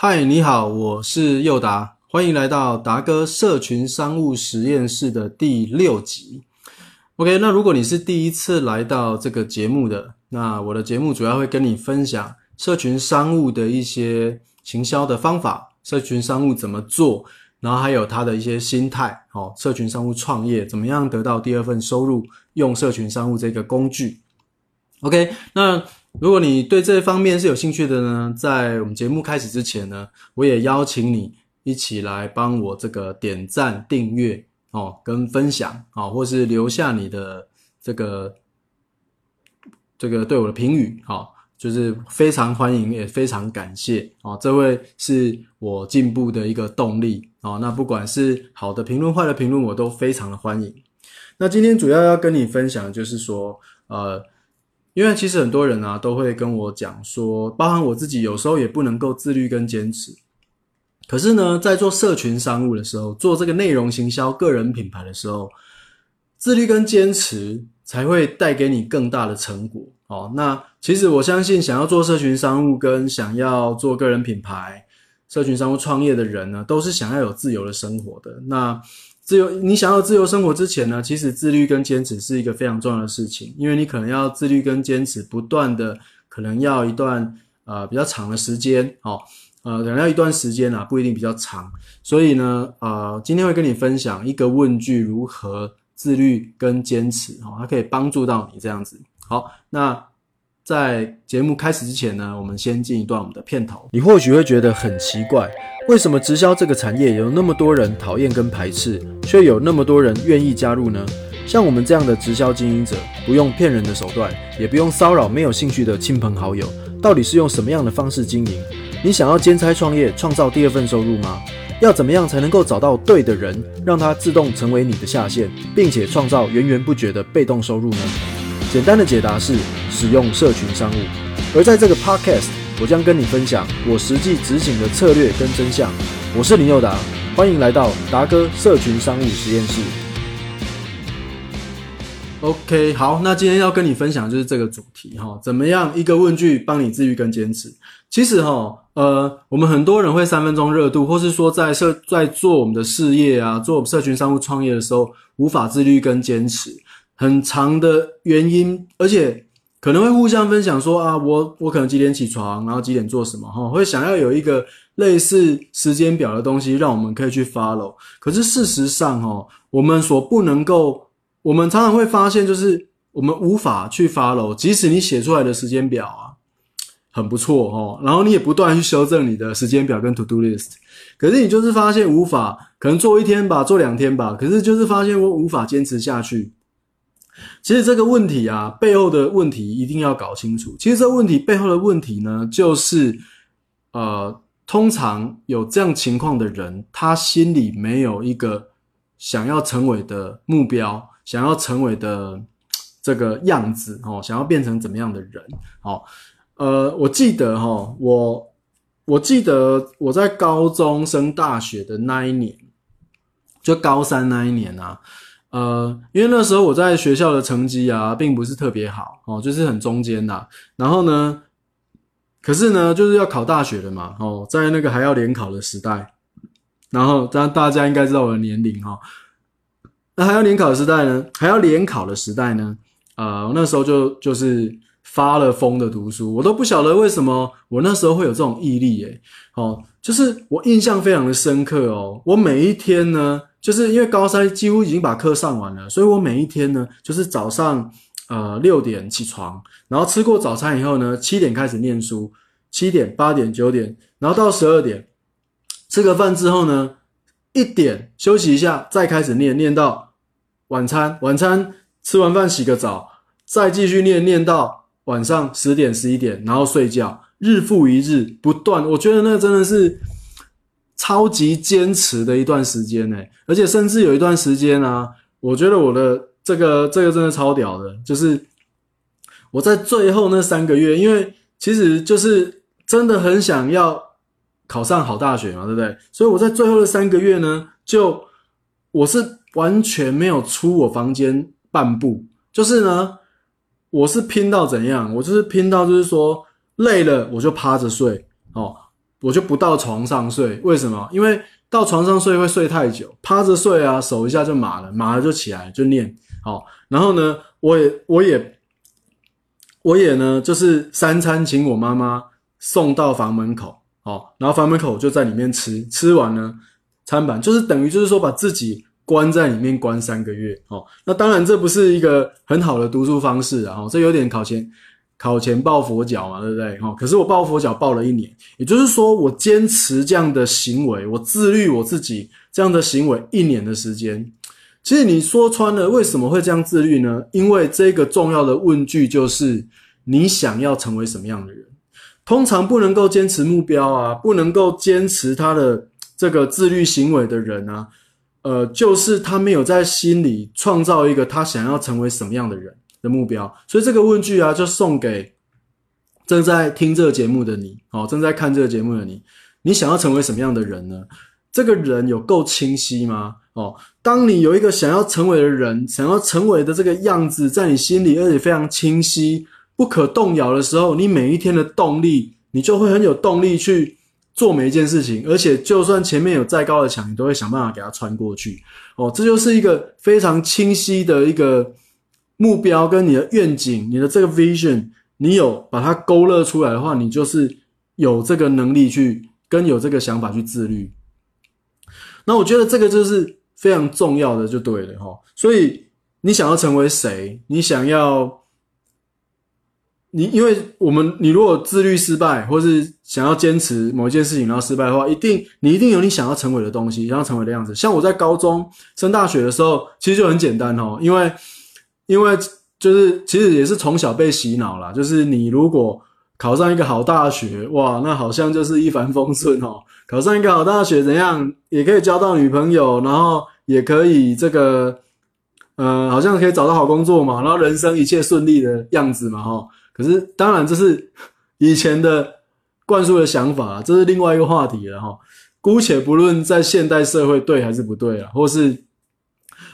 嗨，你好，我是佑达，欢迎来到达哥社群商务实验室的第六集。OK，那如果你是第一次来到这个节目的，那我的节目主要会跟你分享社群商务的一些行销的方法，社群商务怎么做，然后还有他的一些心态，哦，社群商务创业怎么样得到第二份收入，用社群商务这个工具。OK，那。如果你对这方面是有兴趣的呢，在我们节目开始之前呢，我也邀请你一起来帮我这个点赞、订阅哦，跟分享哦，或是留下你的这个这个对我的评语哦，就是非常欢迎，也非常感谢哦，这位是我进步的一个动力哦。那不管是好的评论、坏的评论，我都非常的欢迎。那今天主要要跟你分享，就是说呃。因为其实很多人啊都会跟我讲说，包含我自己有时候也不能够自律跟坚持。可是呢，在做社群商务的时候，做这个内容行销、个人品牌的时候，自律跟坚持才会带给你更大的成果哦。那其实我相信，想要做社群商务跟想要做个人品牌、社群商务创业的人呢，都是想要有自由的生活的。那自由，你想要自由生活之前呢，其实自律跟坚持是一个非常重要的事情，因为你可能要自律跟坚持，不断的可能要一段呃比较长的时间，哦，呃，可能要一段时间啊，不一定比较长。所以呢，呃，今天会跟你分享一个问句，如何自律跟坚持，哦，它可以帮助到你这样子。好，那。在节目开始之前呢，我们先进一段我们的片头。你或许会觉得很奇怪，为什么直销这个产业有那么多人讨厌跟排斥，却有那么多人愿意加入呢？像我们这样的直销经营者，不用骗人的手段，也不用骚扰没有兴趣的亲朋好友，到底是用什么样的方式经营？你想要兼差创业，创造第二份收入吗？要怎么样才能够找到对的人，让他自动成为你的下线，并且创造源源不绝的被动收入呢？简单的解答是使用社群商务，而在这个 podcast，我将跟你分享我实际执行的策略跟真相。我是林佑达，欢迎来到达哥社群商务实验室。OK，好，那今天要跟你分享就是这个主题哈，怎么样一个问句帮你自愈跟坚持？其实哈，呃，我们很多人会三分钟热度，或是说在社在做我们的事业啊，做社群商务创业的时候，无法自律跟坚持。很长的原因，而且可能会互相分享说啊，我我可能几点起床，然后几点做什么哈，会想要有一个类似时间表的东西，让我们可以去 follow。可是事实上哦，我们所不能够，我们常常会发现，就是我们无法去 follow，即使你写出来的时间表啊很不错哈，然后你也不断去修正你的时间表跟 to do list，可是你就是发现无法，可能做一天吧，做两天吧，可是就是发现我无法坚持下去。其实这个问题啊，背后的问题一定要搞清楚。其实这个问题背后的问题呢，就是呃，通常有这样情况的人，他心里没有一个想要成为的目标，想要成为的这个样子哦，想要变成怎么样的人哦。呃，我记得哈，我我记得我在高中升大学的那一年，就高三那一年啊。呃，因为那时候我在学校的成绩啊，并不是特别好哦，就是很中间的。然后呢，可是呢，就是要考大学了嘛，哦，在那个还要联考的时代，然后大大家应该知道我的年龄哈。那还要联考的时代呢，还要联考的时代呢，呃，那时候就就是发了疯的读书，我都不晓得为什么我那时候会有这种毅力诶，哦，就是我印象非常的深刻哦，我每一天呢。就是因为高三几乎已经把课上完了，所以我每一天呢，就是早上呃六点起床，然后吃过早餐以后呢，七点开始念书，七点、八点、九点，然后到十二点吃个饭之后呢，一点休息一下，再开始念，念到晚餐，晚餐吃完饭洗个澡，再继续念，念到晚上十点、十一点，然后睡觉，日复一日不断，我觉得那真的是。超级坚持的一段时间呢，而且甚至有一段时间啊，我觉得我的这个这个真的超屌的，就是我在最后那三个月，因为其实就是真的很想要考上好大学嘛，对不对？所以我在最后的三个月呢，就我是完全没有出我房间半步，就是呢，我是拼到怎样，我就是拼到就是说累了我就趴着睡哦。我就不到床上睡。为什么？因为到床上睡会睡太久，趴着睡啊，手一下就麻了，麻了就起来就念。好，然后呢，我也我也我也呢，就是三餐请我妈妈送到房门口，好，然后房门口就在里面吃，吃完呢，餐板就是等于就是说把自己关在里面关三个月。哦，那当然这不是一个很好的读书方式啊，这有点考前。考前抱佛脚嘛，对不对？哈，可是我抱佛脚抱了一年，也就是说，我坚持这样的行为，我自律我自己这样的行为一年的时间。其实你说穿了，为什么会这样自律呢？因为这个重要的问句就是：你想要成为什么样的人？通常不能够坚持目标啊，不能够坚持他的这个自律行为的人啊，呃，就是他没有在心里创造一个他想要成为什么样的人。的目标，所以这个问句啊，就送给正在听这个节目的你，哦，正在看这个节目的你，你想要成为什么样的人呢？这个人有够清晰吗？哦，当你有一个想要成为的人，想要成为的这个样子在你心里，而且非常清晰、不可动摇的时候，你每一天的动力，你就会很有动力去做每一件事情，而且就算前面有再高的墙，你都会想办法给它穿过去。哦，这就是一个非常清晰的一个。目标跟你的愿景，你的这个 vision，你有把它勾勒出来的话，你就是有这个能力去跟有这个想法去自律。那我觉得这个就是非常重要的，就对了哈。所以你想要成为谁？你想要你，因为我们你如果自律失败，或是想要坚持某一件事情然后失败的话，一定你一定有你想要成为的东西，想要成为的样子。像我在高中升大学的时候，其实就很简单哦，因为。因为就是其实也是从小被洗脑了，就是你如果考上一个好大学，哇，那好像就是一帆风顺哦。考上一个好大学怎样，也可以交到女朋友，然后也可以这个，呃，好像可以找到好工作嘛，然后人生一切顺利的样子嘛，哈。可是当然这是以前的灌输的想法，这是另外一个话题了哈。姑且不论在现代社会对还是不对啊，或是。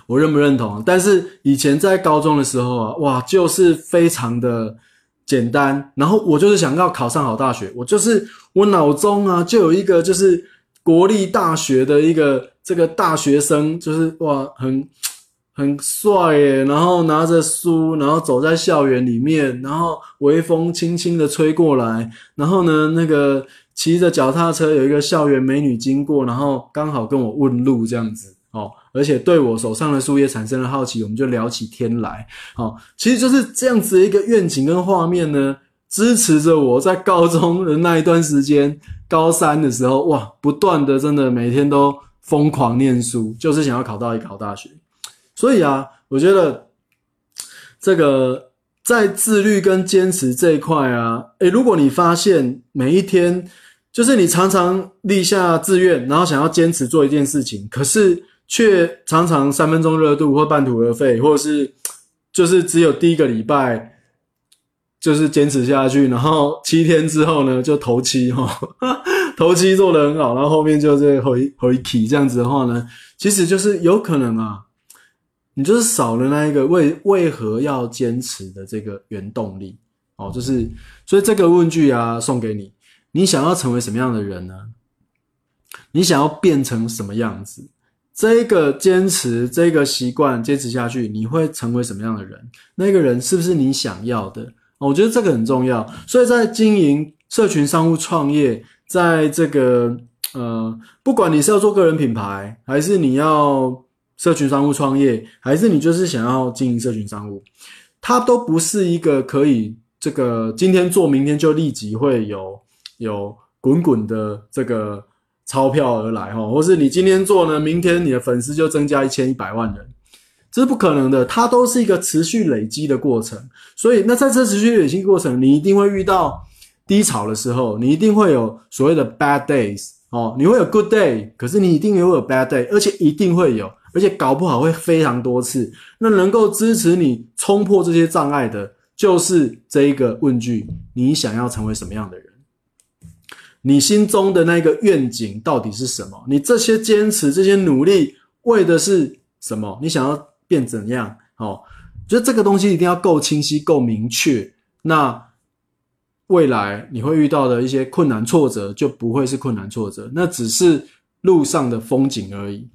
我认不认同？但是以前在高中的时候啊，哇，就是非常的简单。然后我就是想要考上好大学，我就是我脑中啊就有一个就是国立大学的一个这个大学生，就是哇，很 很帅耶。然后拿着书，然后走在校园里面，然后微风轻轻的吹过来，然后呢，那个骑着脚踏车有一个校园美女经过，然后刚好跟我问路这样子哦。而且对我手上的树叶产生了好奇，我们就聊起天来。好，其实就是这样子的一个愿景跟画面呢，支持着我在高中的那一段时间，高三的时候，哇，不断的真的每天都疯狂念书，就是想要考到一个好大学。所以啊，我觉得这个在自律跟坚持这一块啊，诶，如果你发现每一天就是你常常立下志愿，然后想要坚持做一件事情，可是。却常常三分钟热度或半途而废，或者是 就是只有第一个礼拜就是坚持下去，然后七天之后呢就头七哈，头七做的很好，然后后面就是回回体这样子的话呢，其实就是有可能啊，你就是少了那一个为为何要坚持的这个原动力哦，就是所以这个问句啊送给你，你想要成为什么样的人呢？你想要变成什么样子？这个坚持，这个习惯坚持下去，你会成为什么样的人？那个人是不是你想要的？我觉得这个很重要。所以在经营社群商务创业，在这个呃，不管你是要做个人品牌，还是你要社群商务创业，还是你就是想要经营社群商务，它都不是一个可以这个今天做，明天就立即会有有滚滚的这个。钞票而来哈，或是你今天做呢，明天你的粉丝就增加一千一百万人，这是不可能的。它都是一个持续累积的过程，所以那在这持续累积过程，你一定会遇到低潮的时候，你一定会有所谓的 bad days 哦，你会有 good day，可是你一定也会有 bad day，而且一定会有，而且搞不好会非常多次。那能够支持你冲破这些障碍的，就是这一个问句：你想要成为什么样的人？你心中的那个愿景到底是什么？你这些坚持、这些努力为的是什么？你想要变怎样？哦，觉得这个东西一定要够清晰、够明确。那未来你会遇到的一些困难挫折就不会是困难挫折，那只是路上的风景而已。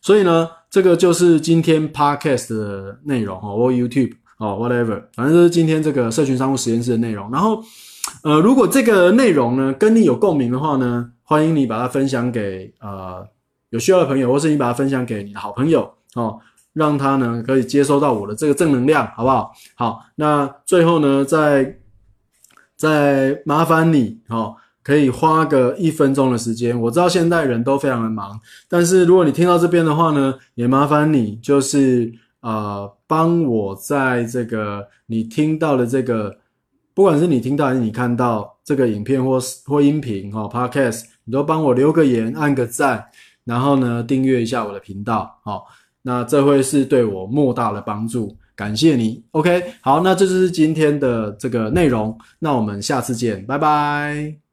所以呢，这个就是今天 podcast 的内容哦，或 YouTube 哦，whatever，反正就是今天这个社群商务实验室的内容。然后，呃，如果这个内容呢跟你有共鸣的话呢，欢迎你把它分享给呃有需要的朋友，或是你把它分享给你的好朋友哦，让他呢可以接收到我的这个正能量，好不好？好，那最后呢，再再麻烦你哦。可以花个一分钟的时间，我知道现代人都非常的忙，但是如果你听到这边的话呢，也麻烦你就是呃帮我在这个你听到的这个，不管是你听到还是你看到这个影片或或音频哦，podcast，你都帮我留个言，按个赞，然后呢订阅一下我的频道，好，那这会是对我莫大的帮助，感谢你。OK，好，那这就是今天的这个内容，那我们下次见，拜拜。